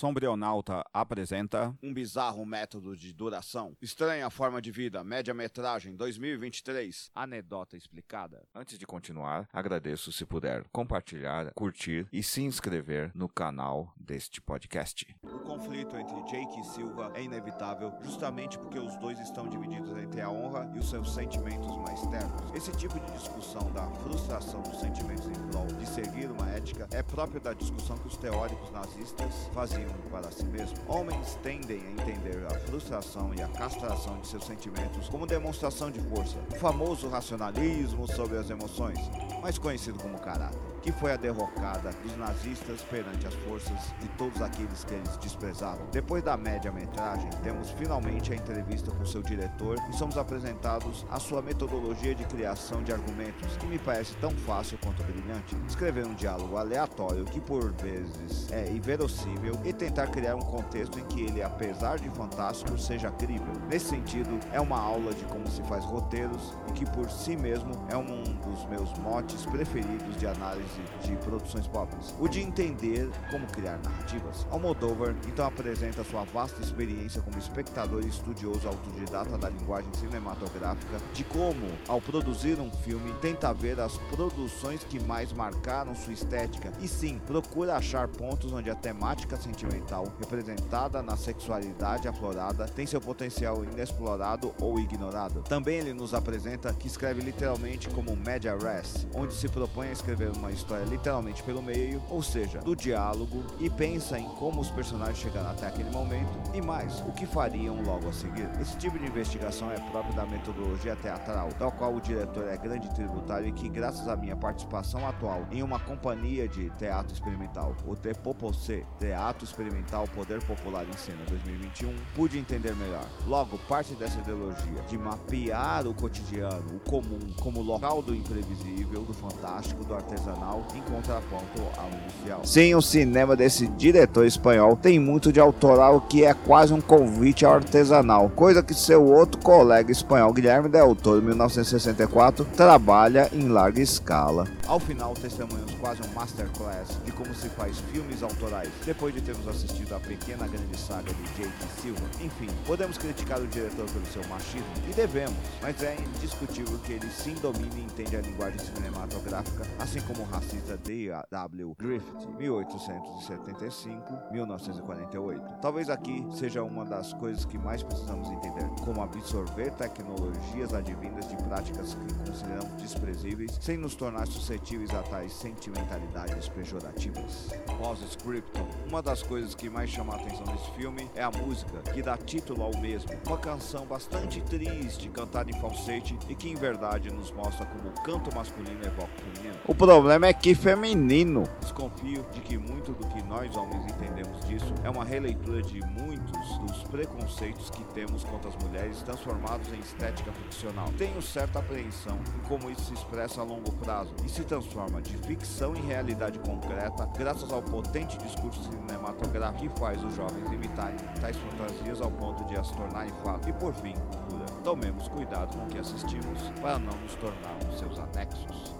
Sombrionauta apresenta um bizarro método de duração. Estranha forma de vida, média-metragem 2023. Anedota explicada. Antes de continuar, agradeço se puder compartilhar, curtir e se inscrever no canal deste podcast. O conflito entre Jake e Silva é inevitável justamente porque os dois estão divididos entre a honra e os seus sentimentos mais ternos. Esse tipo de discussão da frustração dos sentimentos em prol de seguir uma ética é próprio da discussão que os teóricos nazistas faziam para si mesmos. Homens tendem a entender a frustração e a castração de seus sentimentos como demonstração de força, o famoso racionalismo sobre as emoções, mais conhecido como caráter, que foi a derrocada dos nazistas perante as forças de todos aqueles que eles desprezavam. Depois da média-metragem, temos finalmente a entrevista com seu diretor e somos apresentados a sua metodologia de criação de argumentos, que me parece tão fácil quanto brilhante. Escrever um diálogo aleatório que por vezes é inverossímil e tentar criar um contexto em que ele, apesar de fantástico, seja crível. Nesse sentido, é uma aula de como se faz roteiros e que por si mesmo é um dos meus motes preferidos de análise de produções pobres. O de entender como criar narrativas. Almodóvar então apresenta sua vasta experiência como espectador e estudioso autodidata da linguagem cinematográfica, de como, ao produzir um filme, tenta ver as produções que mais marcaram sua estética e sim, procura achar pontos onde a temática sentimental, representada na sexualidade aflorada, tem seu potencial inexplorado ou ignorado. Também ele nos apresenta que escreve literalmente como media res, onde se propõe a escrever uma história literalmente pelo meio, ou seja, do diálogo, e pensa em como os personagens chegaram até aquele momento e mais, o que fariam logo a seguir. Esse tipo de investigação é próprio da metodologia teatral, da qual o diretor é grande tributário e que, graças à minha participação atual em uma companhia de teatro experimental, o TPOC, Teatro Experimental Poder Popular em Cena 2021, pude entender melhor. Logo, parte dessa ideologia de mapear o cotidiano, o comum, como local do imprevisível, do fantástico, do artesanal, em contraponto ao industrial. Sim, o cinema desse diretor espanhol tem muito de autoral que é quase um convite artesanal, coisa que seu outro colega espanhol, Guilherme Del Toro, 1964, trabalha em larga escala. Ao final, testemunhamos quase um masterclass de como se faz filmes autorais, depois de termos assistido a pequena grande saga de Jake Silva. Enfim, podemos criticar o diretor pelo seu machismo, e devemos, mas é indiscutível que ele sim domina e entende a linguagem cinematográfica, assim como o racista D.W. Griffith, 1875-1948. Talvez aqui seja uma das coisas que mais precisamos entender, como absorver tecnologias advindas de práticas que consideramos desprezíveis, sem nos tornar suscetíveis a tais sentimentalidades pejorativas. Pós-scriptum. Uma das coisas que mais chama a atenção nesse filme é a música, que dá título ao mesmo. Uma canção bastante triste, cantada em falsete e que em verdade nos mostra como o canto masculino evoca o feminino. O problema é que feminino. Desconfio de que muito do que nós homens entendemos disso é uma releitura de muitos dos preconceitos que temos contra as mulheres transformados em estética ficcional. Tenho certa apreensão em como isso se expressa a longo prazo e se transforma de ficção em realidade concreta graças ao potente discurso cinematográfico que faz os jovens imitarem tais fantasias ao ponto de as tornarem fato. E por fim, cultura. Tomemos cuidado com o que assistimos para não nos tornarmos seus anexos.